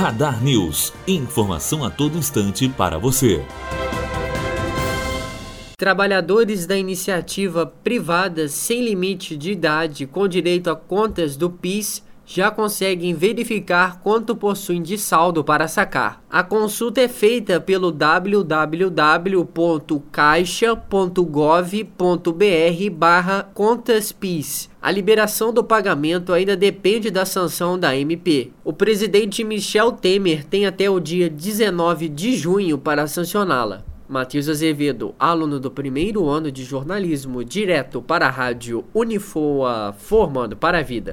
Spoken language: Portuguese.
Radar News. Informação a todo instante para você. Trabalhadores da iniciativa privada sem limite de idade com direito a contas do PIS já conseguem verificar quanto possuem de saldo para sacar. A consulta é feita pelo www.caixa.gov.br barra contaspis. A liberação do pagamento ainda depende da sanção da MP. O presidente Michel Temer tem até o dia 19 de junho para sancioná-la. Matheus Azevedo, aluno do primeiro ano de jornalismo, direto para a rádio Unifoa, formando para a vida.